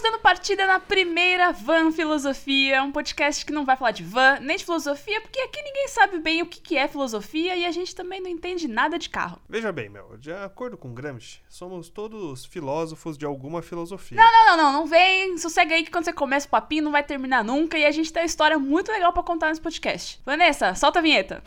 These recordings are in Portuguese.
Estamos dando partida na primeira Van Filosofia, um podcast que não vai falar de van, nem de filosofia, porque aqui ninguém sabe bem o que é filosofia e a gente também não entende nada de carro. Veja bem, Mel, de acordo com Gramsci, somos todos filósofos de alguma filosofia. Não, não, não, não, não vem, sossega aí que quando você começa o papinho não vai terminar nunca e a gente tem uma história muito legal pra contar nesse podcast. Vanessa, solta a vinheta.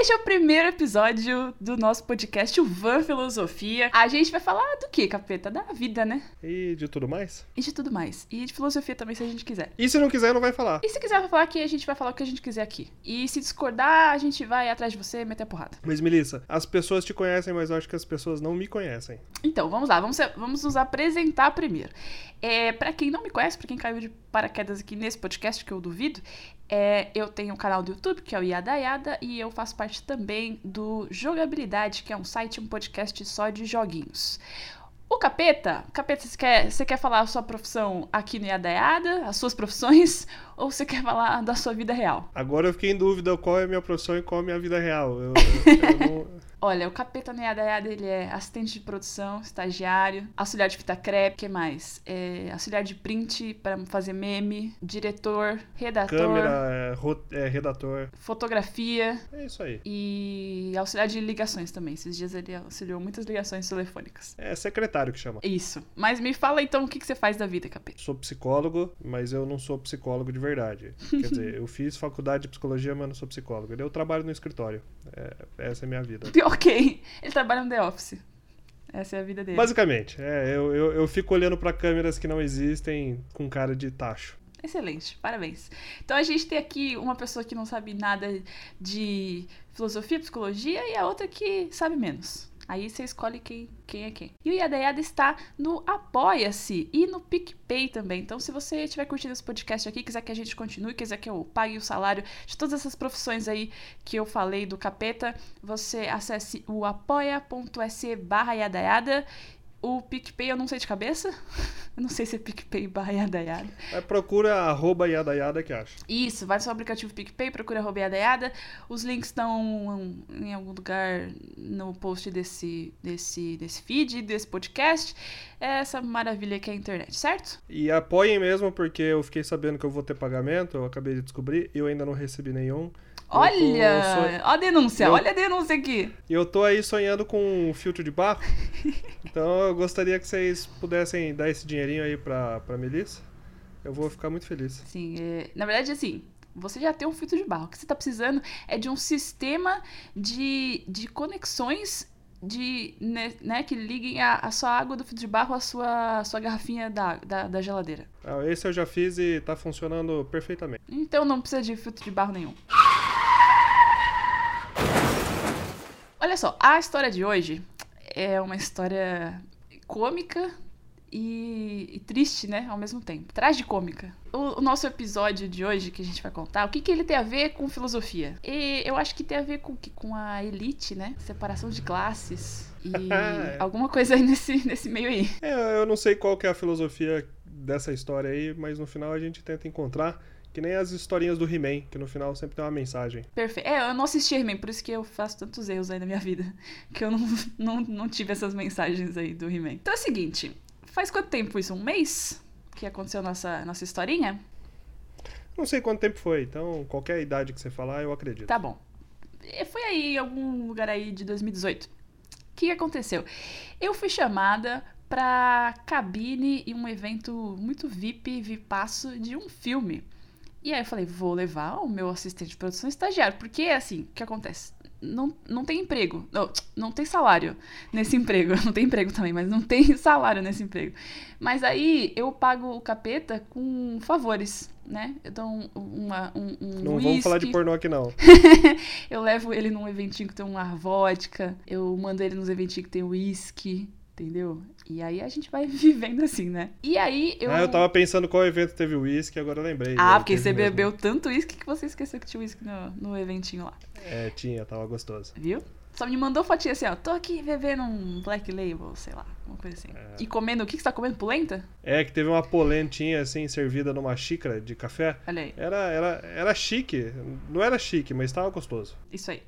Este é o primeiro episódio do nosso podcast, o Van Filosofia. A gente vai falar do que, capeta? Da vida, né? E de tudo mais? E de tudo mais. E de filosofia também, se a gente quiser. E se não quiser, não vai falar. E se quiser falar aqui, a gente vai falar o que a gente quiser aqui. E se discordar, a gente vai atrás de você e meter a porrada. Mas, Melissa, as pessoas te conhecem, mas eu acho que as pessoas não me conhecem. Então, vamos lá, vamos, vamos nos apresentar primeiro. É, para quem não me conhece, para quem caiu de paraquedas aqui nesse podcast, que eu duvido, é, eu tenho um canal do YouTube, que é o Yada Yada, e eu faço parte também do Jogabilidade, que é um site, um podcast só de joguinhos. O Capeta, Capeta, você quer, você quer falar a sua profissão aqui no Yada Yada, as suas profissões, ou você quer falar da sua vida real? Agora eu fiquei em dúvida qual é a minha profissão e qual é a minha vida real. Eu, eu, eu não... Olha, o Capeta Yada, ele é assistente de produção, estagiário, auxiliar de fita crepe, que mais? É, auxiliar de print para fazer meme, diretor, redator... Câmera, é, é, redator... Fotografia... É isso aí. E auxiliar de ligações também. Esses dias ele auxiliou muitas ligações telefônicas. É secretário que chama. Isso. Mas me fala então o que, que você faz da vida, Capeta. Sou psicólogo, mas eu não sou psicólogo de verdade. Quer dizer, eu fiz faculdade de psicologia, mas não sou psicólogo. Eu trabalho no escritório. É, essa é a minha vida. Ok. Ele trabalha no The Office. Essa é a vida dele. Basicamente, é, eu, eu, eu fico olhando para câmeras que não existem com cara de tacho. Excelente, parabéns. Então a gente tem aqui uma pessoa que não sabe nada de filosofia, psicologia e a outra que sabe menos. Aí você escolhe quem, quem é quem. E o Yada Yada está no Apoia-se e no PicPay também. Então, se você estiver curtindo esse podcast aqui, quiser que a gente continue, quiser que eu pague o salário de todas essas profissões aí que eu falei do capeta, você acesse o apoia.se barra Yada o PicPay eu não sei de cabeça. Eu não sei se é PicPay barra Yada Yada. É, procura arroba Yada Yada que acha. Isso, vai no seu aplicativo PicPay, procura arroba Yada Yada. Os links estão em algum lugar no post desse, desse, desse feed, desse podcast. É essa maravilha que é a internet, certo? E apoiem mesmo, porque eu fiquei sabendo que eu vou ter pagamento, eu acabei de descobrir, eu ainda não recebi nenhum. Olha! Tô... A denúncia, eu... olha a denúncia aqui. Eu tô aí sonhando com um filtro de barro. então eu gostaria que vocês pudessem dar esse dinheirinho aí pra, pra Melissa. Eu vou ficar muito feliz. Sim, é... na verdade, assim, você já tem um filtro de barro. O que você está precisando é de um sistema de, de conexões de, né, né, que liguem a, a, sua água do filtro de barro à sua, à sua garrafinha da, da, da geladeira. Ah, esse eu já fiz e está funcionando perfeitamente. Então não precisa de filtro de barro nenhum. Olha só, a história de hoje é uma história cômica e, e, triste, né, ao mesmo tempo. Tragicômica. O, o nosso episódio de hoje que a gente vai contar, o que, que ele tem a ver com filosofia? E eu acho que tem a ver com, com a elite, né? Separação de classes e alguma coisa aí nesse, nesse meio aí. É, eu não sei qual que é a filosofia dessa história aí, mas no final a gente tenta encontrar. Que nem as historinhas do He-Man, que no final sempre tem uma mensagem. Perfeito. É, eu não assisti He-Man, por isso que eu faço tantos erros aí na minha vida. Que eu não, não, não tive essas mensagens aí do He-Man. Então é o seguinte: faz quanto tempo isso? Um mês? Que aconteceu nossa, nossa historinha? Não sei quanto tempo foi, então qualquer idade que você falar, eu acredito. Tá bom. Foi aí em algum lugar aí de 2018. O que aconteceu? Eu fui chamada pra cabine em um evento muito VIP, VIPaço de um filme. E aí eu falei, vou levar o meu assistente de produção estagiário, porque assim, o que acontece? Não, não tem emprego, não, não tem salário nesse emprego, não tem emprego também, mas não tem salário nesse emprego. Mas aí eu pago o capeta com favores, né? Eu dou uma, um, um Não whisky. vamos falar de pornô aqui, não. eu levo ele num eventinho que tem uma vodka, eu mando ele nos eventinhos que tem whisky, entendeu? E aí a gente vai vivendo assim, né? E aí eu. Ah, eu tava pensando qual evento teve uísque, agora eu lembrei. Ah, porque você mesmo. bebeu tanto uísque que você esqueceu que tinha uísque no, no eventinho lá. É, tinha, tava gostoso. Viu? Só me mandou fotinha assim, ó. Tô aqui bebendo um Black Label, sei lá, uma coisa assim. É. E comendo, o que, que você tá comendo? Polenta? É, que teve uma polentinha assim, servida numa xícara de café. Olha aí. Era, era, era chique. Não era chique, mas tava gostoso. Isso aí.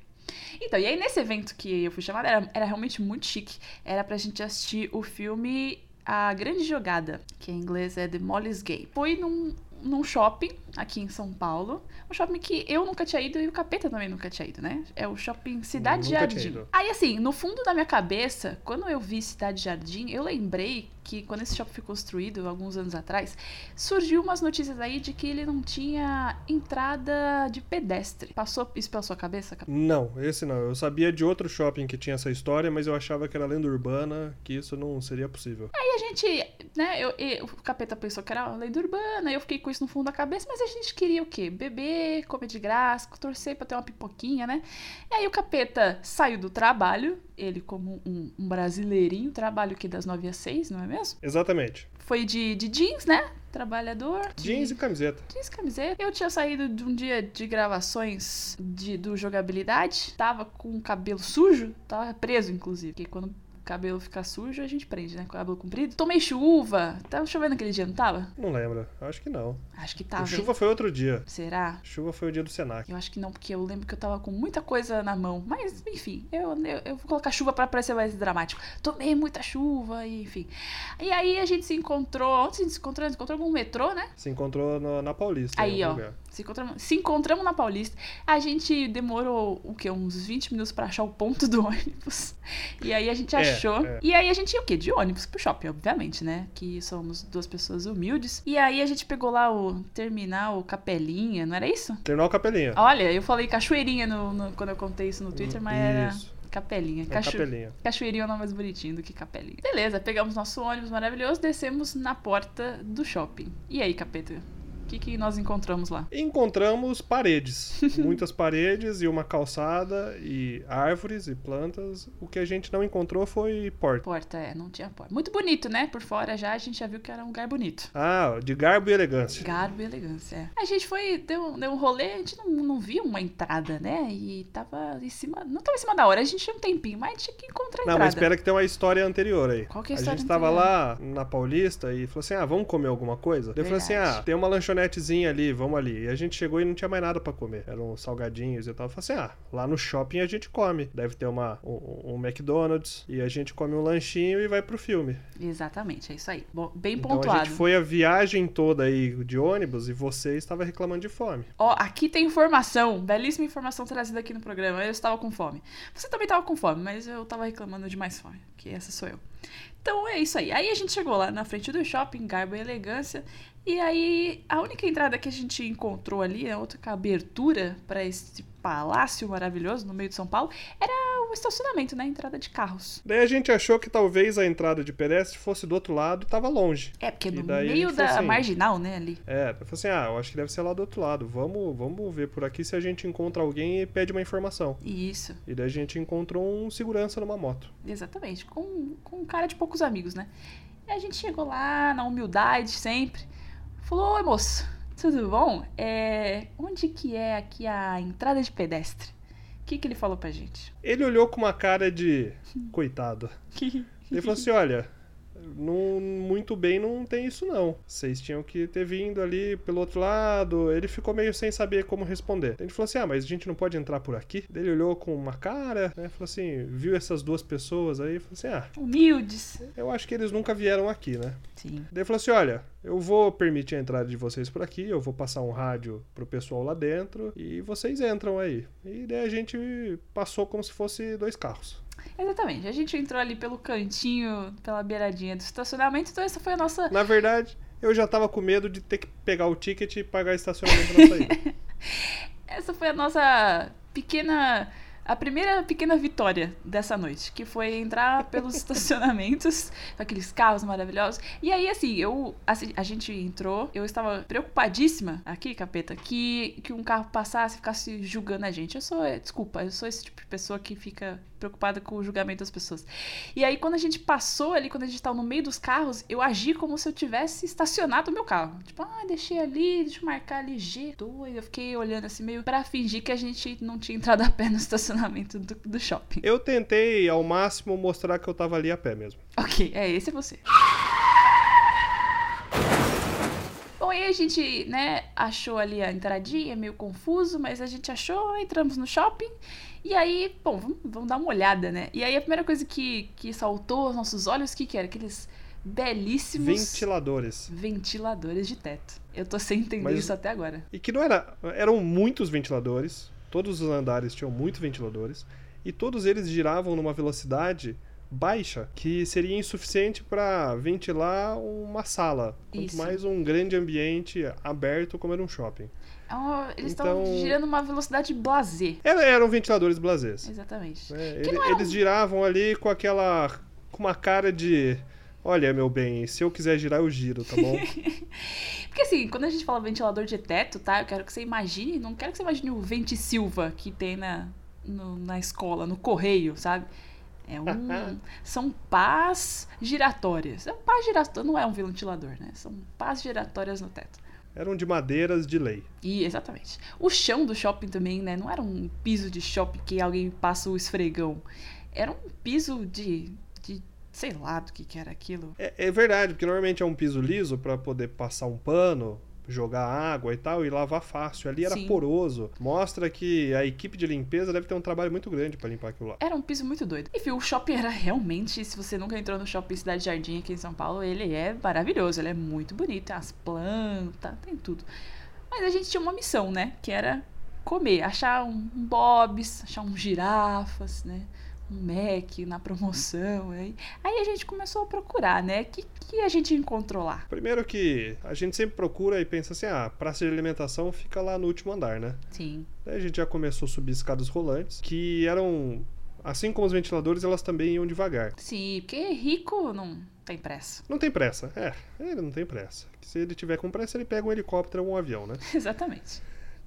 Então, e aí nesse evento que eu fui chamada, era, era realmente muito chique. Era pra gente assistir o filme A Grande Jogada, que em inglês é The Molly's Gay. Foi num, num shopping aqui em São Paulo. Um shopping que eu nunca tinha ido e o Capeta também nunca tinha ido, né? É o shopping Cidade Nunca Jardim. Aí, assim, no fundo da minha cabeça, quando eu vi Cidade Jardim, eu lembrei que quando esse shopping foi construído, alguns anos atrás, surgiu umas notícias aí de que ele não tinha entrada de pedestre. Passou isso pela sua cabeça, Capeta? Não, esse não. Eu sabia de outro shopping que tinha essa história, mas eu achava que era lenda urbana, que isso não seria possível. Aí a gente, né, eu, eu- o capeta pensou que era lenda urbana, eu fiquei com isso no fundo da cabeça, mas a gente queria o quê? Beber, comer de graça, torcer pra ter uma pipoquinha, né? E aí o capeta saiu do trabalho, ele como um, um brasileirinho, trabalho que das 9 às 6, não é mesmo? Exatamente. Foi de, de jeans, né? Trabalhador. de- Jeans e camiseta. Jeans e camiseta. Eu tinha saído de um dia de gravações de, do jogabilidade. Tava com o cabelo sujo. Tava preso, inclusive. Porque quando o cabelo fica sujo, a gente prende, né? Com o cabelo comprido. Tomei chuva. Tava chovendo aquele dia, não tava? Não lembro. Acho que não. Acho que O tava. hein? chuva foi outro dia. Será? Chuva foi o dia do Senac. Eu acho que não, porque eu lembro que eu tava com muita coisa na mão. Mas, enfim, eu, eu, eu vou colocar chuva pra parecer mais dramático. Tomei muita chuva, enfim. E aí a gente se encontrou. Onde a gente se encontrou? A gente se encontrou no metrô, né? Se encontrou no- na Paulista. Aí, algum ó. lugar. Se encontramos, se encontramos na Paulista. A gente demorou, o quê? Uns 20 minutos pra achar o ponto do ônibus. E aí a gente É, achou. é. E aí a gente ia o quê? De ônibus pro shopping, obviamente, né? Que somos duas pessoas humildes. E aí a gente pegou lá o terminal Capelinha, não era isso? Terminal Capelinha. Olha, eu falei cachoeirinha no, no- quando eu contei isso no Twitter, mas era Isso. Capelinha. É Cacho... Capelinha. Cachoeirinha é o nome mais bonitinho do que Capelinha. Beleza, pegamos nosso ônibus maravilhoso, descemos na porta do shopping. E aí, capeta? O que, que nós encontramos lá? Encontramos paredes. Muitas paredes e uma calçada e árvores e plantas. O que a gente não encontrou foi porta. Porta, é, não tinha porta. Muito bonito, né? Por fora já a gente já viu que era um lugar bonito. Ah, de garbo e elegância. Garbo e elegância. é. A gente foi, deu, deu um rolê, a gente não, não viu uma entrada, né? E tava em cima. Não tava em cima da hora, a gente tinha um tempinho, mas tinha que encontrar a Não, entrada. mas espera que tem uma história anterior aí. Qual que é a a história gente tava anterior? lá na Paulista e falou assim: ah, vamos comer alguma coisa? Daí Eu falei assim: ah, tem uma lanchonetezinha ali, vamos ali. E a gente chegou e não tinha mais nada pra comer. Eram salgadinhos e tal. Eu falei assim: ah, lá no shopping a gente come. Deve ter uma, um, um McDonald's e a gente come um lanchinho e vai pro filme. Exatamente, é isso aí. Bom, bem Então a pontuado. gente foi a viagem toda aí de ônibus e você estava reclamando de fome. Ó, aqui tem informação, belíssima informação trazida aqui no programa. Eu estava com fome. Você também estava com fome, mas eu estava reclamando de mais fome, que essa sou eu. Então é isso aí. Aí a gente chegou lá na frente do shopping, garbo e elegância. E aí a única entrada que a gente encontrou ali, a outra abertura para esse palácio maravilhoso no meio de São Paulo, era o estacionamento, né? A entrada de carros. Daí a gente achou que talvez a entrada de pedestre fosse do outro lado tava longe. É, porque E no meio da assim, marginal, né, ali. É, eu falei assim, ah, eu acho que deve ser lá do outro lado. Vamos, vamos ver por aqui se a gente encontra alguém e pede uma informação. Isso. E daí a gente encontrou um segurança numa moto. Exatamente, com, com um cara de poucos amigos, né? E a gente chegou lá, na humildade sempre. Falou, oi moço, tudo bom? É, onde que é aqui a entrada de pedestre? O que, que ele falou pra gente? Ele olhou com uma cara de coitado. Ele falou assim, olha, não, muito bem não tem isso não. Vocês tinham que ter vindo ali pelo outro lado. Ele ficou meio sem saber como responder. A gente falou assim, ah, mas a gente não pode entrar por aqui? Daí Ele olhou com uma cara, né? Falou assim, viu essas duas pessoas aí? Falou assim, ah, Humildes. eu acho que eles nunca vieram aqui, né? Sim. Daí falou assim: olha, eu vou permitir a entrada de vocês por aqui, eu vou passar um rádio pro pessoal lá dentro e vocês entram aí. E daí a gente passou como se fosse dois carros. Exatamente. A gente entrou ali pelo cantinho, pela beiradinha do estacionamento, então essa foi a nossa. Na verdade, eu já tava com medo de ter que pegar o ticket e pagar estacionamento na saída. Essa foi a nossa pequena. A primeira pequena vitória dessa noite, que foi entrar pelos estacionamentos, com aqueles carros maravilhosos. E aí, assim, eu. assim, a gente entrou, eu estava preocupadíssima aqui, capeta, que, que um carro passasse e ficasse julgando a gente. Eu sou. Desculpa, eu sou esse tipo de pessoa que fica preocupada com o julgamento das pessoas. E aí, quando a gente passou ali, quando a gente tava no meio dos carros, eu agi como se eu tivesse estacionado o meu carro. Tipo, ah, deixei ali, deixa eu marcar ali G2. Eu fiquei olhando assim, meio pra fingir que a gente não tinha entrado a pé no estacionamento do, do shopping. Eu tentei ao máximo mostrar que eu tava ali a pé mesmo. Ok, é, esse é você. Bom, e aí a gente, né, achou ali a entradinha, meio confuso, mas a gente achou, entramos no shopping. E aí, bom, vamos, vamos dar uma olhada, né? E aí a primeira coisa que, que saltou aos nossos olhos, o que, que era? Aqueles belíssimos Ventiladores. ventiladores de teto. Eu tô sem entender Mas- isso até agora. E que não era. Eram muitos ventiladores. Todos os andares tinham muitos ventiladores. E todos eles giravam numa velocidade baixa, que seria insuficiente para ventilar uma sala. Quanto Isso. mais um grande ambiente aberto como era um shopping. É eles estavam Então- girando uma velocidade blazer. Era- eram ventiladores blasés. Exatamente. Que Ele- não era Eles giravam ali com aquela. com uma cara de. Olha, meu bem, se eu quiser girar, eu giro, tá bom? Porque assim, quando a gente fala ventilador de teto, tá? Eu quero que você imagine, não quero que você imagine o Vente Silva que tem na, no- na escola, no correio, sabe? É um. são pás giratórias. É um pás giratório, não é um ventilador, né? São pás giratórias no teto. Eram de madeiras de lei. E, exatamente. O chão do shopping também, né? Não era um piso de shopping que alguém passa o esfregão. Era um piso de. de sei lá do que, que era aquilo. É, é verdade, porque normalmente é um piso liso para poder passar um pano, jogar água e tal, e lavar fácil. Ali era Sim. poroso. Mostra que a equipe de limpeza deve ter um trabalho muito grande para limpar aquilo lá. Era um piso muito doido. Enfim, o shopping era realmente, se você nunca entrou no shopping Cidade Jardim aqui em São Paulo, ele é maravilhoso, ele é muito bonito, tem as plantas, tem tudo. Mas a gente tinha uma missão, né? Que era comer, achar um bobs, achar um girafas, né? Um Mac na promoção. Aí, aí a gente começou a procurar, né? O que, que a gente encontrou lá? Primeiro que a gente sempre procura e pensa assim, ah, praça de alimentação fica lá no último andar, né? Sim. Daí a gente já começou a subir escadas rolantes, que eram, assim como os ventiladores, elas também iam devagar. Sim, porque rico não tem pressa. Não tem pressa, é, ele não tem pressa. Se ele tiver com pressa, ele pega um helicóptero ou um avião, né? Exatamente.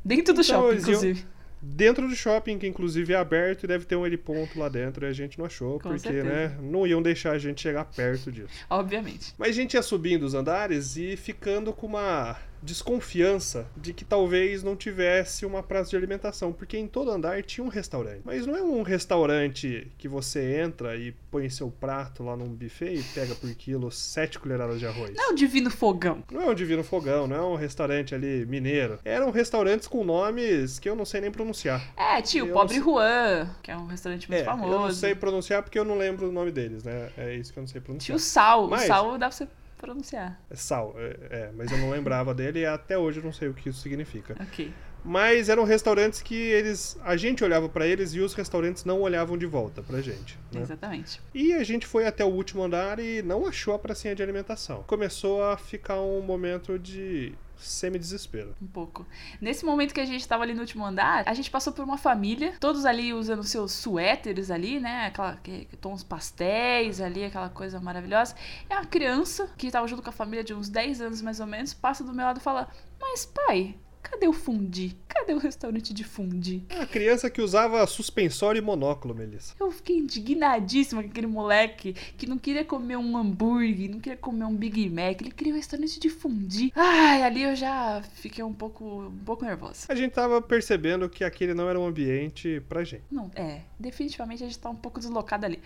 Dentro do Então, shopping, eles iam- inclusive. Dentro do shopping, que inclusive é aberto e deve ter um heliponto lá dentro, e a gente não achou, Com porque, certeza. né, não iam deixar a gente chegar perto disso. Obviamente. Mas a gente ia subindo os andares e ficando com uma desconfiança de que talvez não tivesse uma praça de alimentação, porque em todo andar tinha um restaurante. Mas não é um restaurante que você entra e põe seu prato lá num buffet e pega por quilo sete colheradas de arroz. Não é o divino fogão. Não é um Divino Fogão, não é um restaurante ali mineiro. Eram restaurantes com nomes que eu não sei nem pronunciar. É, tio, Eu Pobre Juan, que é um restaurante muito é, famoso. eu não sei pronunciar porque eu não lembro o nome deles, né? É isso que eu não sei pronunciar. Tio Sal. Mas- O Sal dá pra você pronunciar. É Sal, é, é, mas eu não lembrava dele e até hoje eu não sei o que isso significa. Ok. Mas eram restaurantes que eles. A gente olhava pra eles e os restaurantes não olhavam de volta pra gente. né? Exatamente. E a gente foi até o último andar e não achou a pracinha de alimentação. Começou a ficar um momento de semi-desespero. Um pouco. Nesse momento que a gente tava ali no último andar, a gente passou por uma família, todos ali usando seus suéteres ali, né? Aquela, que, tons pastéis ali, aquela coisa maravilhosa. E uma criança, que tava junto com a família de uns 10 anos mais ou menos, passa do meu lado e fala: Mas pai, cadê o fundi? Cadê o restaurante de fundi? É A criança que usava suspensório e monóculo, Melissa. Eu fiquei indignadíssima com aquele moleque que não queria comer um hambúrguer, não queria comer um Big Mac, ele queria um restaurante de fundi. Ai, ali eu já fiquei um pouco, um pouco nervosa. A gente tava percebendo que aquele não era um ambiente pra gente. Não, é, definitivamente a gente tá um pouco deslocado ali.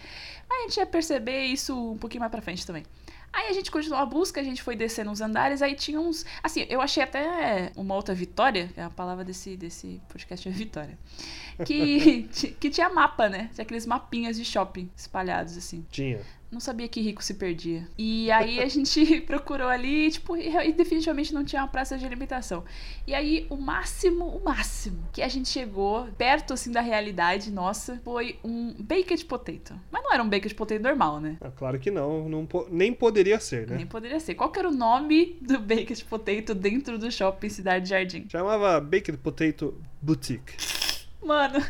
Mas a gente ia perceber isso um pouquinho mais pra frente também. Aí a gente continuou a busca, a gente foi descendo uns andares, aí tinha uns. Assim, eu achei até uma outra vitória, é a palavra desse, desse podcast é vitória. Que, que tinha mapa, né? Tinha aqueles mapinhas de shopping espalhados, assim. Tinha. Não sabia que rico se perdia. E aí a gente procurou ali, tipo, e definitivamente não tinha uma praça de alimentação. E aí o máximo, o máximo que a gente chegou perto assim da realidade nossa foi um baked potato. Mas não era um baked potato normal, né? Ah, claro que não, não po- nem poderia ser, né? Nem poderia ser. Qual era o nome do baked potato dentro do shopping Cidade Jardim? Chamava Baked Potato Boutique. Mano,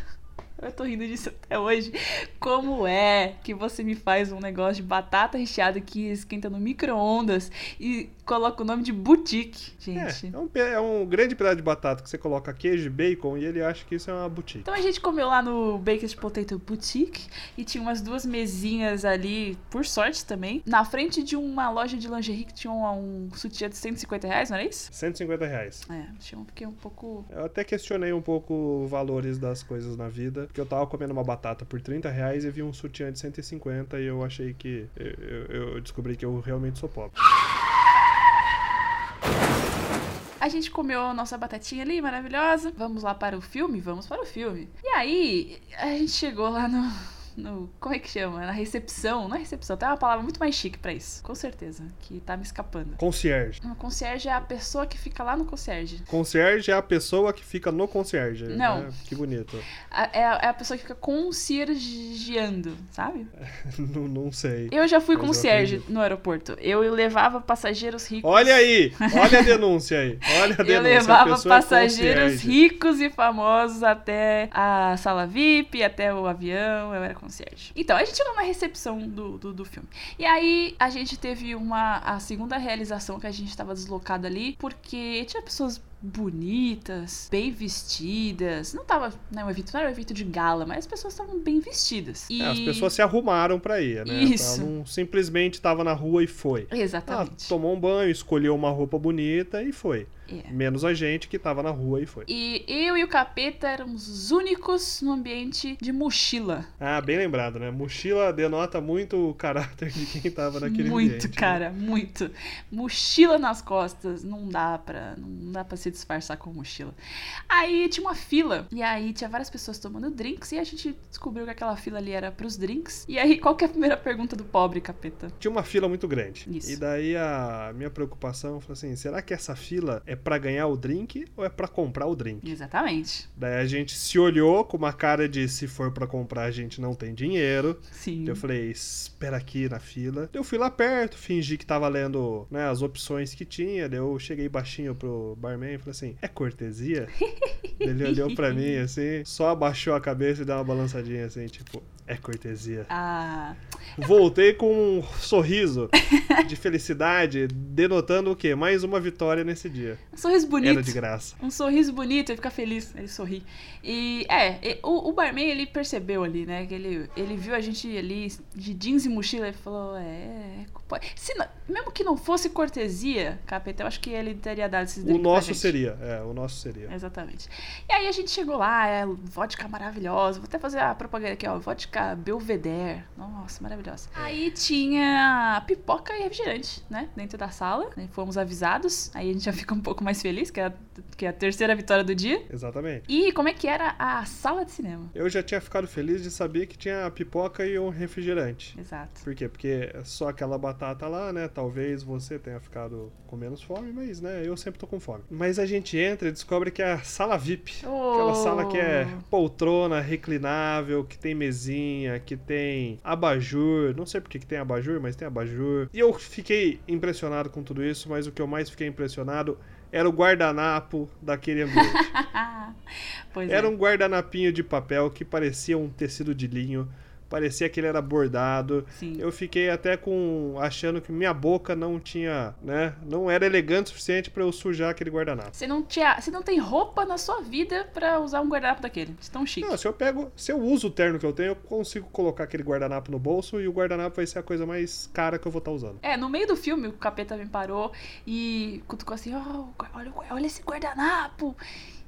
eu tô rindo disso até hoje. Como é que você me faz um negócio de batata recheada que esquenta no micro-ondas e coloca o nome de boutique, gente? É, é um, é um grande pedaço de batata que você coloca queijo e bacon e ele acha que isso é uma boutique. Então a gente comeu lá no Baked Potato Boutique e tinha umas duas mesinhas ali, por sorte também, na frente de uma loja de lingerie que tinha um, um sutiã de 150 reais, não era isso? 150 reais. É, tinha um, fiquei um pouco. Eu até questionei um pouco os valores das coisas na vida, porque eu tava comendo uma batata por 30 reais e vi um sutiã de 150 e eu achei que. Eu, eu- descobri que eu realmente sou pobre. gente comeu nossa batatinha ali, maravilhosa. Vamos lá para o filme? Vamos para o filme. E aí, a gente chegou lá no no. Como é que chama? Na recepção. Não é recepção, tem uma palavra muito mais chique pra isso. Com certeza. Que tá me escapando. Concierge. O concierge é a pessoa que fica lá no concierge. Concierge é a pessoa que fica no concierge. Não. Né? Que bonito. É, a, é, a, pessoa que fica conciergeando, sabe? não, não sei. Eu já fui concierge no aeroporto. Eu levava passageiros ricos. Olha aí! Olha a denúncia aí. Olha a denúncia. Eu levava é passageiros é ricos e famosos até a sala VIP, até o avião. Eu era concierge. Então, a gente chegou na recepção do, do, do, filme. E aí, a gente teve uma... A segunda realização que a gente estava deslocado ali, porque tinha pessoas bonitas, bem vestidas. Não tava, né, um evento, não era um evento de gala, mas as pessoas estavam bem vestidas. E... É, as pessoas se arrumaram para ir, né? Isso. Ela não simplesmente tava na rua e foi. Exatamente. Ah, tomou um banho, escolheu uma roupa bonita e foi. É. Menos a gente que tava na rua e foi. E eu e o capeta éramos os únicos no ambiente de mochila. Ah, bem lembrado, né? Mochila denota muito o caráter de quem tava naquele muito, ambiente. Muito, cara, né? muito. Mochila nas costas, não dá pra, não dá pra se disfarçar com mochila. Aí tinha uma fila, e aí tinha várias pessoas tomando drinks, e a gente descobriu que aquela fila ali era pros drinks. E aí, qual que é a primeira pergunta do pobre capeta? Tinha uma fila muito grande. Isso. E daí a minha preocupação foi assim: será que essa fila é para ganhar o drink ou é para comprar o drink? Exatamente. Daí a gente se olhou com uma cara de se for para comprar a gente não tem dinheiro. Sim. Eu falei, espera aqui na fila. Eu fui lá perto, fingi que tava lendo né, as opções que tinha. Daí eu cheguei baixinho pro barman e falei assim: é cortesia? Ele olhou para mim assim, só abaixou a cabeça e deu uma balançadinha assim, tipo, é cortesia. Ah. Voltei com um sorriso de felicidade, denotando o quê? Mais uma vitória nesse dia. Um sorriso bonito. Era de graça. Um sorriso bonito, ele fica feliz, ele sorri. E é, o, o barman ele percebeu ali, né? Que ele, ele viu a gente ali de jeans e mochila e falou: é. Se não, mesmo que não fosse cortesia, capeta, eu acho que ele teria dado esses O nosso seria, é, o nosso seria. Exatamente. E aí a gente chegou lá, é, vodka maravilhosa. Vou até fazer a propaganda aqui, ó. Vodka Belvedere. Nossa, maravilhosa. Aí tinha pipoca e refrigerante, né? Dentro da sala. Fomos avisados. Aí a gente já fica um pouco mais feliz, que é, a, que é a terceira vitória do dia. Exatamente. E como é que era a sala de cinema? Eu já tinha ficado feliz de saber que tinha a pipoca e um refrigerante. Exato. Por quê? Porque é só aquela batata lá, né? Talvez você tenha ficado com menos fome, mas, né? Eu sempre tô com fome. Mas a gente entra e descobre que é a sala VIP. Oh. Aquela sala que é poltrona, reclinável, que tem mesinha, que tem abajur. Não sei porque que tem abajur, mas tem abajur. E eu fiquei impressionado com tudo isso, mas o que eu mais fiquei impressionado era o guardanapo daquele ambiente. era é. um guardanapinho de papel que parecia um tecido de linho parecia que ele era bordado. Sim. Eu fiquei até com achando que minha boca não tinha, né, não era elegante o suficiente para eu sujar aquele guardanapo. Você não tinha, você não tem roupa na sua vida para usar um guardanapo daquele. Você tão chique. Não, se eu pego, se eu uso o terno que eu tenho, eu consigo colocar aquele guardanapo no bolso e o guardanapo vai ser a coisa mais cara que eu vou estar tá usando. É, no meio do filme o capeta me parou e cutucou assim: "Oh, olha, olha esse guardanapo".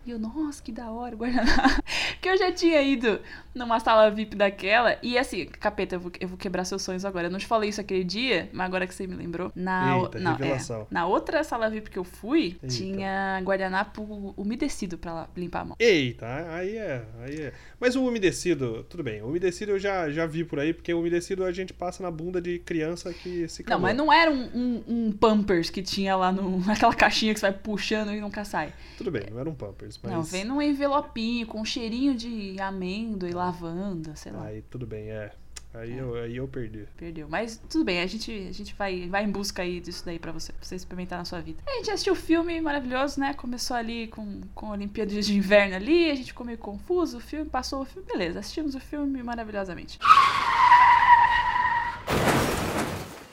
E eu, nossa, que da hora, guardanapo. que eu já tinha ido numa sala VIP daquela. E assim, capeta, eu vou, eu vou quebrar seus sonhos agora. Eu não te falei isso aquele dia, mas agora que você me lembrou. Na, Eita, na, é, na outra sala VIP que eu fui, Eita. tinha guardanapo umedecido pra limpar a mão. Eita, aí é, aí é. Mas o umedecido, tudo bem. O umedecido eu já, já vi por aí, porque o umedecido a gente passa na bunda de criança que se calou. Não, mas não era um, um, um Pampers que tinha lá no, naquela caixinha que você vai puxando e nunca sai. Tudo bem, não era um Pampers, mas... Não, vem num envelopinho com um cheirinho de amêndoa e lavanda, sei lá. Aí tudo bem, é. Aí, é. Eu, aí eu perdi. Perdeu. Mas tudo bem, a gente, a gente vai, vai em busca aí disso daí pra você, pra você experimentar na sua vida. A gente assistiu o filme maravilhoso, né? Começou ali com, com Olimpíadas de Inverno ali, a gente ficou meio confuso, o filme, passou o filme, beleza, assistimos o filme maravilhosamente.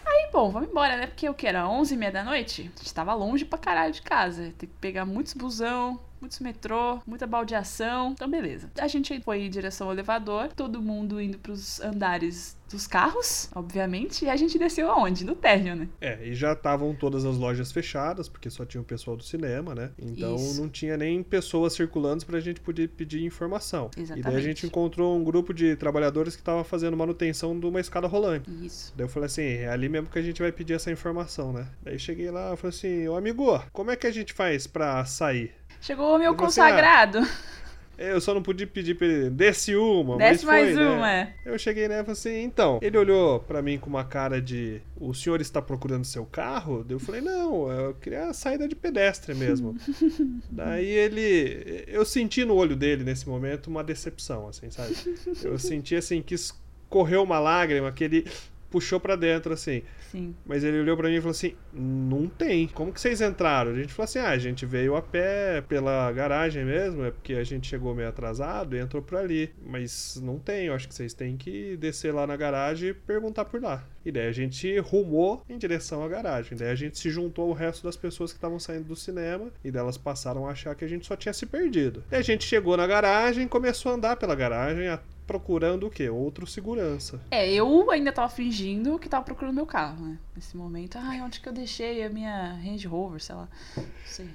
Aí, bom, vamos embora, né? Porque o que era? 11 e meia da noite? A gente tava longe pra caralho de casa. Tem que pegar muitos busão, muitos metrô, muita baldeação. Então, beleza. A gente foi em direção ao elevador, todo mundo indo pros andares dos carros, obviamente, e a gente desceu aonde? No térreo, né? É, e já estavam todas as lojas fechadas, porque só tinha o pessoal do cinema, né? Então Isso. não tinha nem pessoas circulando pra gente poder pedir informação. Exatamente. E daí a gente encontrou um grupo de trabalhadores que tava fazendo manutenção de uma escada rolante. Isso. Daí eu falei assim, é ali mesmo que a gente vai pedir essa informação, né? Daí cheguei lá e falei assim, ô amigo, como é que a gente faz pra sair? Chegou o meu consagrado. Assim, ah, eu só não pude pedir pra ele, desce uma, desce foi, mais né? uma, é. Eu cheguei nela e falei assim, então, ele olhou pra mim com uma cara de, o senhor está procurando seu carro? Eu falei, não, eu queria a saída de pedestre mesmo. Daí ele, eu senti no olho dele nesse momento uma decepção, assim, sabe? Eu senti assim que escorreu uma lágrima, que ele puxou para dentro, assim. Sim. Mas ele olhou para mim e falou assim: não tem. Como que vocês entraram? A gente falou assim: ah, a gente veio a pé pela garagem mesmo, é porque a gente chegou meio atrasado e entrou por ali. Mas não tem, eu acho que vocês têm que descer lá na garagem e perguntar por lá. E daí a gente rumou em direção à garagem. Daí a gente se juntou ao resto das pessoas que estavam saindo do cinema e delas passaram a achar que a gente só tinha se perdido. Daí a gente chegou na garagem, começou a andar pela garagem procurando o quê? Outro segurança. É, eu ainda tava fingindo que tava procurando meu carro, né? Nesse momento. Ai, onde que eu deixei a minha Range Rover, sei lá. Não sei.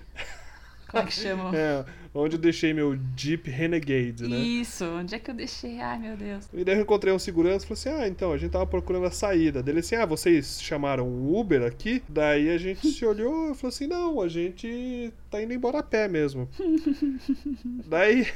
Como é que chama? é, onde eu deixei meu Jeep Renegade, né? Isso, onde é que eu deixei? Ai, meu Deus. E daí eu encontrei um segurança e falei assim: ah, então, a gente tava procurando a saída. Dele assim: ah, vocês chamaram um Uber aqui? Daí a gente se olhou e falou assim: não, a gente tá indo embora a pé mesmo. daí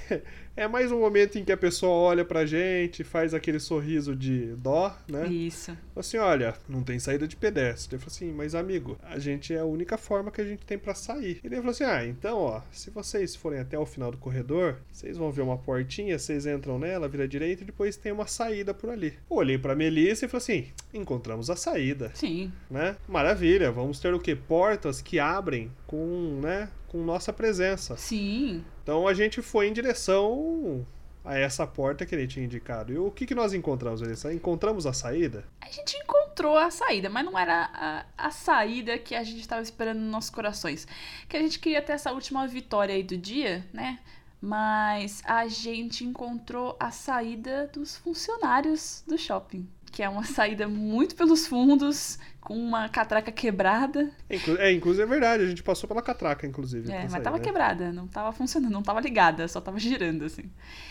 é mais um momento em que a pessoa olha pra gente, faz aquele sorriso de dó, né? Isso. Assim, olha, não tem saída de pedestre. Eu falei assim, mas amigo, a gente é a única forma que a gente tem para sair. E ele falou assim, ah, então, ó, se vocês forem até o final do corredor, vocês vão ver uma portinha, vocês entram nela, vira direita e depois tem uma saída por ali. Olhei pra Melissa e falei assim, encontramos a saída. Sim. Né? Maravilha, vamos ter o quê? Portas que abrem com, né, com nossa presença. Sim. Então a gente foi em direção a essa porta que ele tinha indicado. E o que, que nós encontramos, Elissa? Encontramos a saída? A gente encontrou a saída, mas não era a, a saída que a gente estava esperando nos nossos corações. Que a gente queria ter essa última vitória aí do dia, né? Mas a gente encontrou a saída dos funcionários do shopping que é uma saída muito pelos fundos, com uma catraca quebrada. É, inclusive é verdade, a gente passou pela catraca, inclusive. É, mas sair, tava né? quebrada, não tava funcionando, não tava ligada, só tava girando, assim.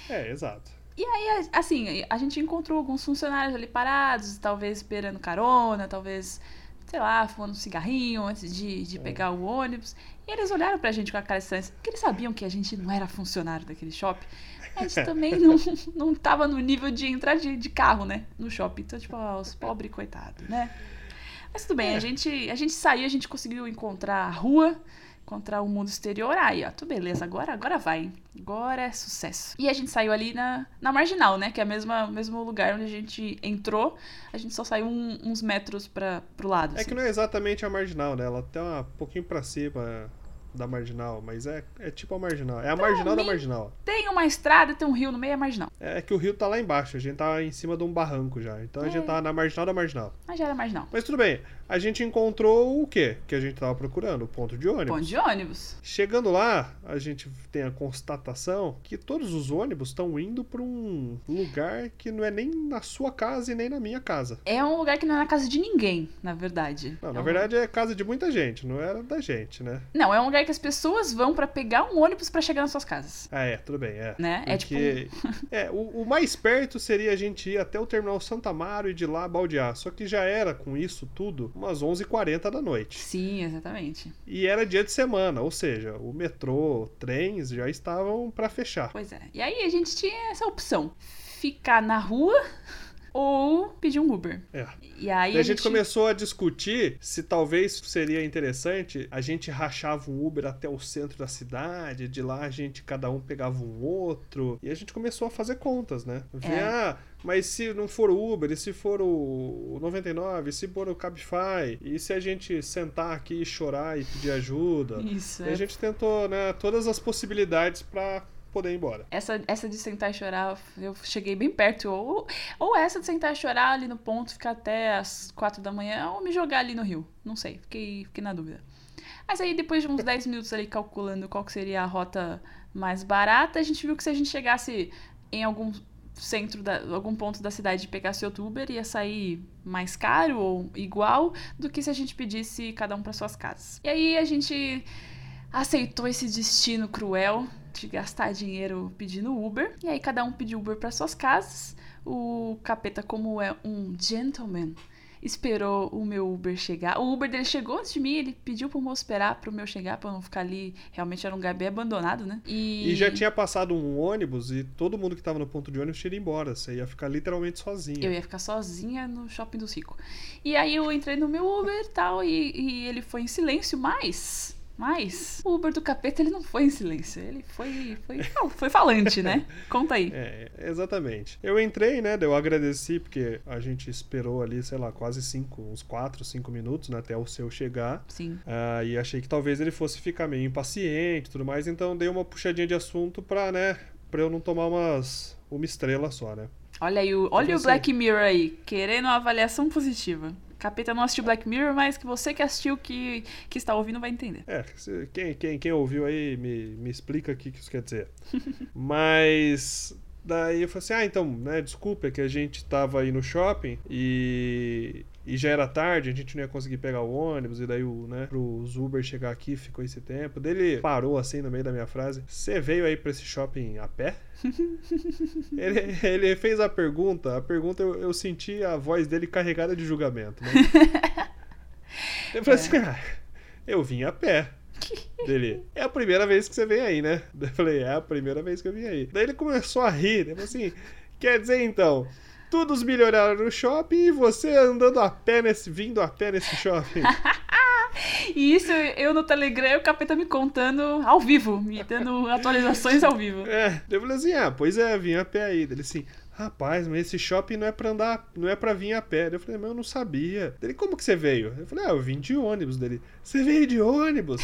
É, exato. E aí, assim, a gente encontrou alguns funcionários ali parados, talvez esperando carona, talvez, sei lá, fumando um cigarrinho antes de, de é. pegar o ônibus. E eles olharam pra gente com a cara estranha, porque eles sabiam que a gente não era funcionário daquele shopping a gente também não, não tava no nível de entrar de, de carro, né? No shopping. Então, tipo, ó, os pobres coitados, né? Mas tudo bem, é. a, gente, a gente saiu, a gente conseguiu encontrar a rua, encontrar o mundo exterior. Aí, ó, tudo beleza, agora, agora vai. Agora é sucesso. E a gente saiu ali na, na marginal, né? Que é o mesmo, lugar onde a gente entrou. A gente só saiu um, uns metros para pro lado. É assim. que não é exatamente a marginal, né? Ela tá um pouquinho pra cima da marginal, mas é, é tipo a marginal. É a marginal da marginal. Tem uma estrada, tem um rio no meio, é marginal. É que o rio tá lá embaixo, a gente tá em cima de um barranco já. Então é. a gente tá na marginal da marginal. Mas já era marginal. Mas tudo bem a gente encontrou o quê? Que a gente tava procurando? O ponto de ônibus. Ponto de ônibus. Chegando lá, a gente tem a constatação que todos os ônibus estão indo para um lugar que não é nem na sua casa e nem na minha casa. É um lugar que não é na casa de ninguém, na verdade. Não, é na um... verdade é casa de muita gente, não era da gente, né? Não, é um lugar que as pessoas vão para pegar um ônibus para chegar nas suas casas. Ah, é, tudo bem, é. Né? Porque... É tipo. é, o, o, mais perto seria a gente ir até o terminal Santa Amaro e de lá baldear. Só que já era com isso tudo umas 11h40 da noite. Sim, exatamente. E era dia de semana, ou seja, o metrô, trens já estavam para fechar. Pois é. E aí a gente tinha essa opção: ficar na rua ou pedir um Uber. É. E aí e a, gente... gente... começou a discutir se talvez seria interessante a gente rachava um Uber até o centro da cidade, de lá a gente cada um pegava um outro, e a gente começou a fazer contas, né? Ver, é. Mas se não for o Uber, e se for o 99, e se for o Cabify, e se a gente sentar aqui e chorar e pedir ajuda? Isso. E é. a gente tentou, né, todas as possibilidades para poder ir embora. Essa, essa de sentar e chorar, eu cheguei bem perto. Ou, ou essa de sentar e chorar ali no ponto, ficar até as quatro da manhã, ou me jogar ali no rio. Não sei, fiquei, fiquei na dúvida. Mas aí, depois de uns 10 minutos ali calculando qual seria a rota mais barata, a gente viu que se a gente chegasse em algum centro, da, algum ponto da cidade e pegasse Uber, ia sair mais caro ou igual do que se a gente pedisse cada um para suas casas. E aí a gente aceitou esse destino cruel de gastar dinheiro pedindo Uber. E aí cada um pediu Uber para suas casas. O capeta, como é um gentleman, esperou o meu Uber chegar. O Uber dele chegou antes de mim, ele pediu pro moço esperar pro meu chegar, pra eu não ficar ali. Realmente era um lugar bem abandonado, né? E... e já tinha passado um ônibus e todo mundo que tava no ponto de ônibus tinha ido embora. Você ia ficar literalmente sozinha. Eu ia ficar sozinha no shopping dos ricos. E aí eu entrei no meu Uber e tal, e, e ele foi em silêncio, mas mas o Uber do capeta ele não foi em silêncio, ele foi foi, foi falante, né? Conta aí. É, exatamente. Eu entrei, né? Eu agradeci porque a gente esperou ali, sei lá, quase cinco, uns quatro, cinco minutos, né, até o seu chegar. Sim. Uh, e achei que talvez ele fosse ficar meio impaciente, e tudo mais. Então dei uma puxadinha de assunto para, né, para eu não tomar umas uma estrela só, né? Olha aí, o, olha o Black Mirror aí, querendo uma avaliação positiva. Capeta não assistiu Black Mirror, mas que você que assistiu, que, que está ouvindo, vai entender. É, quem, quem, quem ouviu aí, me, me explica o que isso quer dizer. mas daí eu falei assim, ah, então, né, desculpa, é que a gente tava aí no shopping e e já era tarde, a gente não ia conseguir pegar o ônibus, e daí o, né, pros Uber chegar aqui ficou esse tempo. Daí ele parou assim no meio da minha frase: Você veio aí pra esse shopping a pé? ele, ele fez a pergunta, a pergunta eu, eu senti a voz dele carregada de julgamento. Né? eu falei é. assim: ah, eu vim a pé. Dele, é a primeira vez que você vem aí, né? Eu falei, é a primeira vez que eu vim aí. Daí ele começou a rir, né? assim, quer dizer então, todos milionários no shopping e você andando a pé nesse, vindo a pé nesse shopping. e isso eu no Telegram, o capeta me contando ao vivo, me dando atualizações ao vivo. É, eu falei assim, ah, pois é, vim a pé aí. Ele assim, rapaz, mas esse shopping não é pra andar, não é pra vir a pé. Eu falei, mas eu não sabia. Ele, como que você veio? Eu falei, ah, eu vim de ônibus dele. Você veio de ônibus?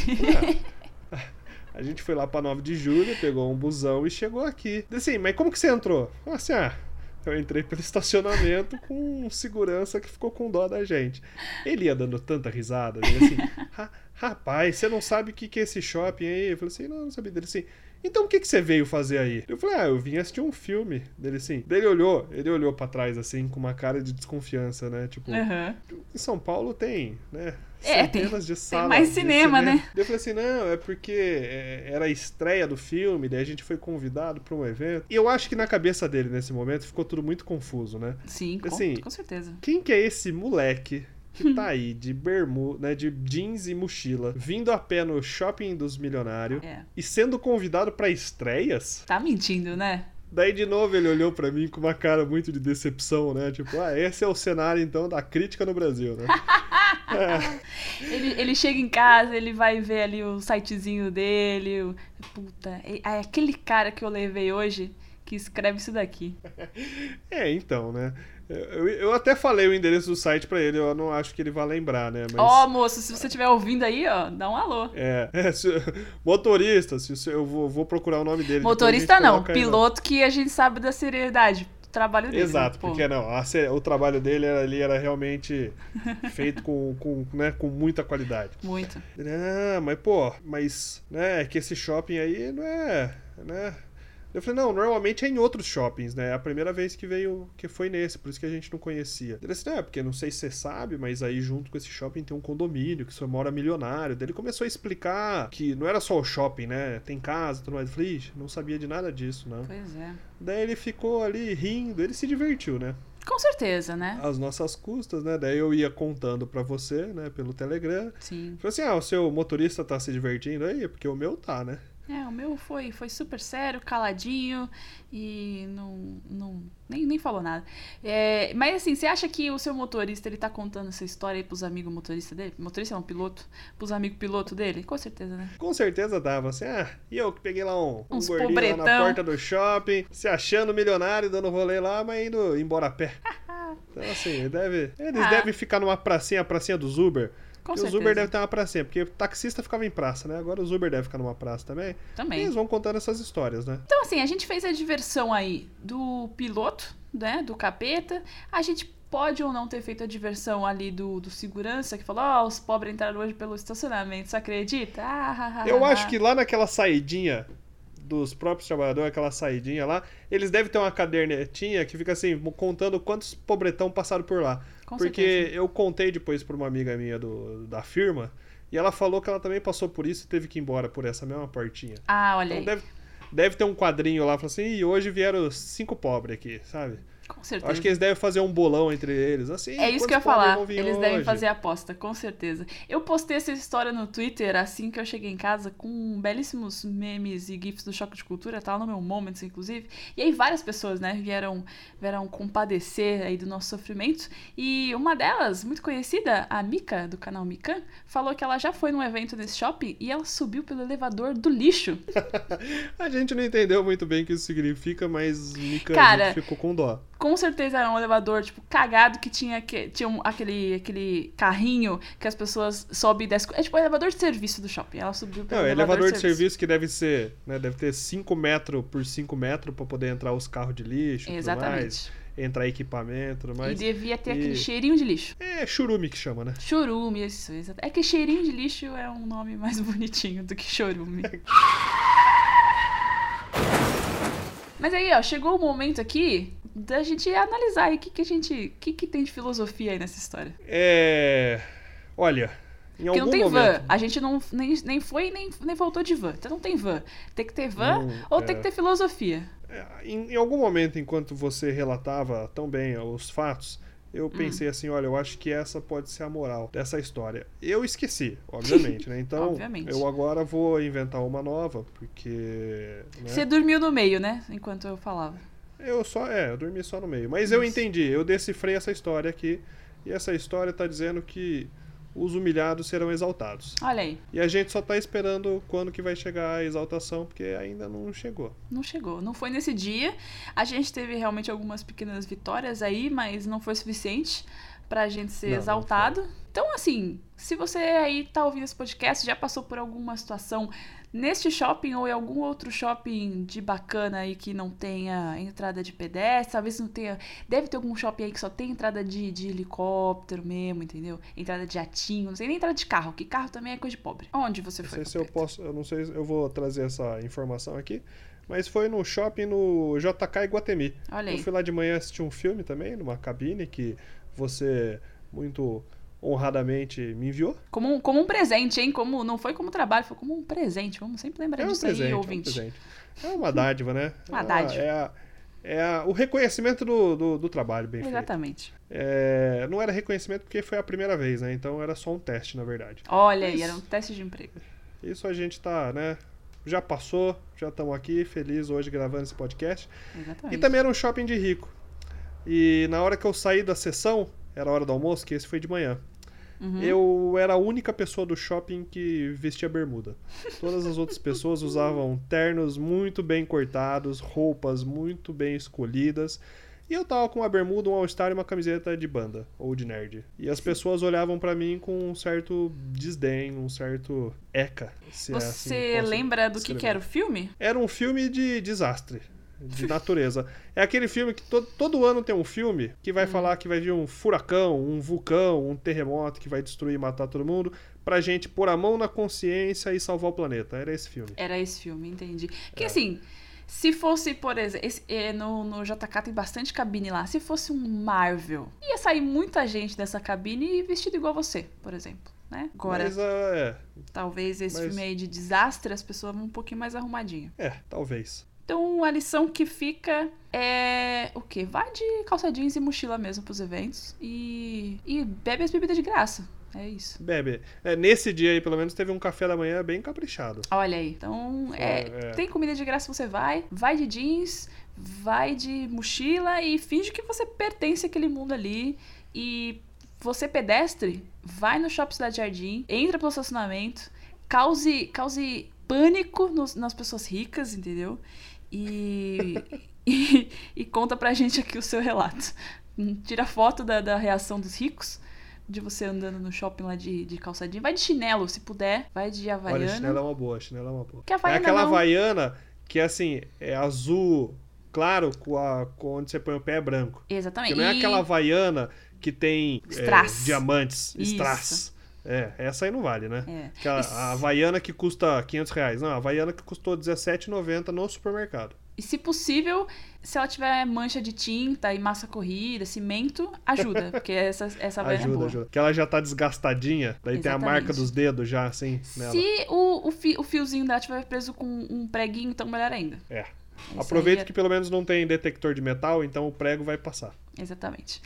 Ah. A gente foi lá pra 9 de julho, pegou um busão e chegou aqui. Assim, mas como que você entrou? Assim, ah, eu entrei pelo estacionamento com um segurança que ficou com dó da gente. Ele ia dando tanta risada, ele assim, rapaz, você não sabe o que, que é esse shopping aí? Eu falei assim, não, não sabia dele assim. Então o que, que você veio fazer aí? Eu falei, ah, eu vim assistir um filme dele assim. Ele olhou, ele olhou para trás assim, com uma cara de desconfiança, né? Tipo, uhum. em São Paulo tem, né? É, tem, de salas. Tem mais cinema, né? Daí eu falei assim, não, é porque é, era a estreia do filme, daí a gente foi convidado para um evento. E eu acho que na cabeça dele, nesse momento, ficou tudo muito confuso, né? Sim, assim, com, com certeza. Quem que é esse moleque que tá aí de bermuda, né, de jeans e mochila, vindo a pé no shopping dos milionários é. e sendo convidado para estreias. Tá mentindo, né? Daí de novo ele olhou para mim com uma cara muito de decepção, né? Tipo, ah, esse é o cenário então da crítica no Brasil, né? é. ele, ele chega em casa, ele vai ver ali o sitezinho dele. O... Puta, é, é aquele cara que eu levei hoje que escreve isso daqui. É, então, né? Eu, eu até falei o endereço do site para ele, eu não acho que ele vai lembrar, né? Ó, oh, moço, se você estiver ouvindo aí, ó, dá um alô. É, é se, motorista, se, eu vou, vou, procurar o nome dele. Motorista não, piloto que a gente sabe da seriedade trabalho dele. Exato, né? porque não, a, o trabalho dele era, ali era realmente feito com, com, né, com muita qualidade. Muito. Ah, mas pô, mas né, é que esse shopping aí não é, né? Eu falei, não, normalmente é em outros shoppings, né? É a primeira vez que veio, que foi nesse, por isso que a gente não conhecia. Ele disse, é, porque não sei se você sabe, mas aí junto com esse shopping tem um condomínio, que só mora milionário. Daí ele começou a explicar que não era só o shopping, né? Tem casa e tudo mais. Eu falei, não sabia de nada disso, não. Pois é. Daí ele ficou ali rindo, ele se divertiu, né? Com certeza, né? As nossas custas, né? Daí eu ia contando para você, né, pelo Telegram. Sim. Falei assim: ah, o seu motorista tá se divertindo aí? Porque o meu tá, né? É, o meu foi, foi super sério, caladinho e não, não nem, nem falou nada. É, mas assim, você acha que o seu motorista ele tá contando essa história aí pros amigos motoristas dele? Motorista não, piloto? Pros amigos piloto dele? Com certeza, né? Com certeza dava. Assim, ah, e eu que peguei lá um, um gordinho lá na porta do shopping, se achando milionário, dando rolê lá, mas indo embora a pé. então assim, deve, eles ah. devem ficar numa pracinha, a pracinha dos Uber com os Uber deve ter uma pracinha, porque o taxista ficava em praça, né? Agora os Uber devem ficar numa praça também. Também. E eles vão contando essas histórias, né? Então, assim, a gente fez a diversão aí do piloto, né? Do capeta. A gente pode ou não ter feito a diversão ali do, do segurança que falou: Ó, oh, os pobres entraram hoje pelo estacionamento, você acredita? Ah, Eu acho que lá naquela saidinha dos próprios trabalhadores, aquela saidinha lá, eles devem ter uma cadernetinha que fica assim, contando quantos pobretão passaram por lá. Com Porque certeza. eu contei depois pra uma amiga minha do, da firma, e ela falou que ela também passou por isso e teve que ir embora por essa mesma portinha. Ah, olha Então aí. deve, deve ter um quadrinho lá, falando assim, e hoje vieram cinco pobres aqui, sabe? Com certeza. Acho que eles devem fazer um bolão entre eles, assim. É isso que eu ia falar. Eles devem hoje? fazer aposta, com certeza. Eu postei essa história no Twitter assim que eu cheguei em casa com belíssimos memes e gifs do Choque de Cultura, tá no meu Moments, inclusive. E aí várias pessoas, né, vieram, vieram compadecer aí do nosso sofrimento. E uma delas, muito conhecida, a Mika, do canal Mikan, falou que ela já foi num evento nesse shopping e ela subiu pelo elevador do lixo. A gente não entendeu muito bem o que isso significa, mas Mika Cara, ficou com dó. Com certeza era um elevador, tipo, cagado, que tinha, que, tinha um- aquele, aquele carrinho que as pessoas sobem e descem. É tipo um elevador de serviço do shopping. Ela subiu pelo Não, elevador, elevador de serviço que deve ser, né, deve ter 5 metros por 5 metros pra poder entrar os carros de lixo, tudo mais, Exatamente. entrar equipamento, tudo E devia ter e- aquele cheirinho de lixo. É churume que chama, né? Chorume, isso, exato. É que cheirinho de lixo é um nome mais bonitinho do que chorume. Mas aí, ó, chegou o momento aqui da gente analisar aí o que, que a gente. O que, que tem de filosofia aí nessa história. É. Olha, em Porque algum não tem momento. van. A gente não, nem, nem foi nem, nem voltou de van. Então não tem van. Tem que ter van Não, ou é. tem que ter filosofia. É, Em, em algum momento, enquanto você relatava tão bem os fatos, eu pensei assim, olha, eu acho que essa pode ser a moral dessa história. Eu esqueci, obviamente, né? Então, Obviamente. eu agora vou inventar uma nova, porque... né? Você dormiu no meio, né? Enquanto eu falava. Eu só, é, eu dormi só no meio. Mas eu Isso. entendi, eu decifrei essa história aqui, e essa história tá dizendo que os humilhados serão exaltados. Olha aí. E a gente só tá esperando quando que vai chegar a exaltação, porque ainda não chegou. Não chegou. Não foi nesse dia. A gente teve realmente algumas pequenas vitórias aí, mas não foi suficiente pra gente ser Não, não exaltado. Então, assim, se você aí tá ouvindo esse podcast, já passou por alguma situação neste shopping ou em algum outro shopping de bacana aí que não tenha entrada de pedestre, talvez não tenha. Deve ter algum shopping aí que só tem entrada de, de helicóptero mesmo, entendeu? Entrada de jatinho, não sei nem entrada de carro, que carro também é coisa de pobre. Onde você Não foi? sei se eu posso, eu não sei, se eu vou trazer essa informação aqui, mas foi no shopping no JK Iguatemi. Olha Eu aí. fui lá de manhã assistir um filme também, numa cabine que você muito honradamente me enviou. Como um, como um presente, hein? Como, não foi como trabalho, foi como um presente. Vamos sempre lembrar É um disso presente, aí, é um ouvinte. presente. É uma dádiva, né? Uma É dádiva. É, a- é a- o reconhecimento do, do, do trabalho bem feito. Exatamente. É, não era reconhecimento porque foi a primeira vez, né? Então era só um teste, na verdade. Olha aí, Mas- era um teste de emprego. Isso a gente tá, né? Já passou, já estamos aqui, feliz hoje gravando esse podcast. Exatamente. E também era um shopping de rico. E na hora que eu saí da sessão, era a hora do almoço, que esse foi de manhã. Uhum. Eu era a única pessoa do shopping que vestia bermuda. Todas as outras pessoas usavam ternos muito bem cortados, roupas muito bem escolhidas. E eu tava com uma bermuda, um all-star e uma camiseta de banda, ou de nerd. E as pessoas olhavam pra mim com um certo desdém, um certo eca. é assim Você posso lembra do que, que era o filme? Era um filme de desastre, de natureza. É aquele filme que todo, todo ano tem um filme que Hum. vai falar que vai vir um furacão, um vulcão, um terremoto que vai destruir e matar todo mundo, pra gente pôr a mão na consciência e salvar o planeta. Era esse filme. Era esse filme, entendi. É. Porque assim, se fosse, por exemplo, esse- é, no, no JK tem bastante cabine lá. Se fosse um Marvel, ia sair muita gente dessa cabine vestido igual você, por exemplo. Né? Agora, Mas, ah, é, talvez esse mas- filme aí de desastre, as pessoas vão um pouquinho mais arrumadinho. é, talvez. Então a lição que fica é o quê? Vai de calça jeans e mochila mesmo pros eventos e, e bebe as bebidas de graça. É isso. Bebe. É, nesse dia aí, pelo menos, teve um café da manhã bem caprichado. Olha aí. Então, é, é. tem comida de graça, você vai, vai de jeans, vai de mochila e finge que você pertence àquele mundo ali. E você, pedestre, vai no Shopping Cidade Jardim, entra pelo estacionamento, cause, cause pânico nos- nas pessoas ricas, entendeu? E, e, e conta pra gente aqui o seu relato. Tira foto da, da reação dos ricos. De você andando no shopping lá de, de calçadinho. Vai de chinelo, se puder. Vai de havaiana. Olha, chinela é uma boa, chinela é uma boa. Que É havaiana aquela não. havaiana que, assim, é azul claro, com, a, com onde você põe o pé é branco. Exatamente. Porque não é E- aquela havaiana que tem é, diamantes, strass. É, essa aí não vale, né? É. Aquela, E se- a Havaiana que custa 500 reais. Não, a Havaiana que custou R$17,90 no supermercado. E se possível, se ela tiver mancha de tinta e massa corrida, cimento, ajuda. Porque essa, essa havaiana é ajuda, boa. ajuda. Que ela já tá desgastadinha, daí tem a Exatamente. marca dos dedos já, assim, nela. Se o, o, fi- o fiozinho dela tiver preso com um preguinho, então melhor ainda. É. Isso Aproveita é- que pelo menos não tem detector de metal, então o prego vai passar. Exatamente.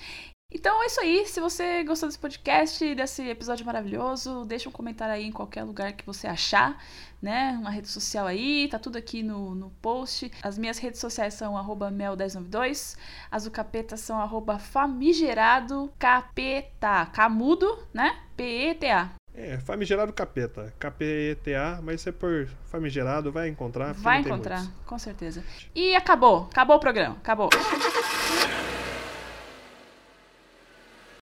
Então é isso aí. Se você gostou desse podcast, desse episódio maravilhoso, deixa um comentário aí em qualquer lugar que você achar, né? Uma rede social aí, tá tudo aqui no, no post. As minhas redes sociais são arroba mel1092, as do capeta são arroba famigerado capeta, camudo, né? P-E-T-A. É, famigerado capeta. K-P-E-T-A, mas se é por famigerado, vai encontrar. Vai encontrar, com certeza. E acabou, acabou o programa, acabou.